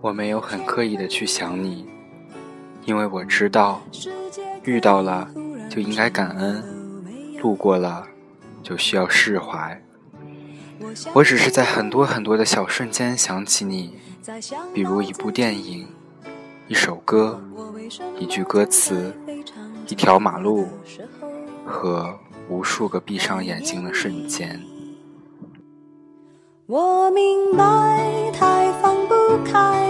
我没有很刻意的去想你，因为我知道，遇到了就应该感恩，路过了就需要释怀。我只是在很多很多的小瞬间想起你，比如一部电影、一首歌、一句歌词、一条马路和无数个闭上眼睛的瞬间。我明白，太放不开，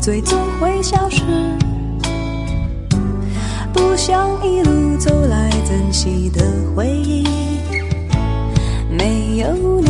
最终会消失，不想一路走来珍惜的回忆，没有你，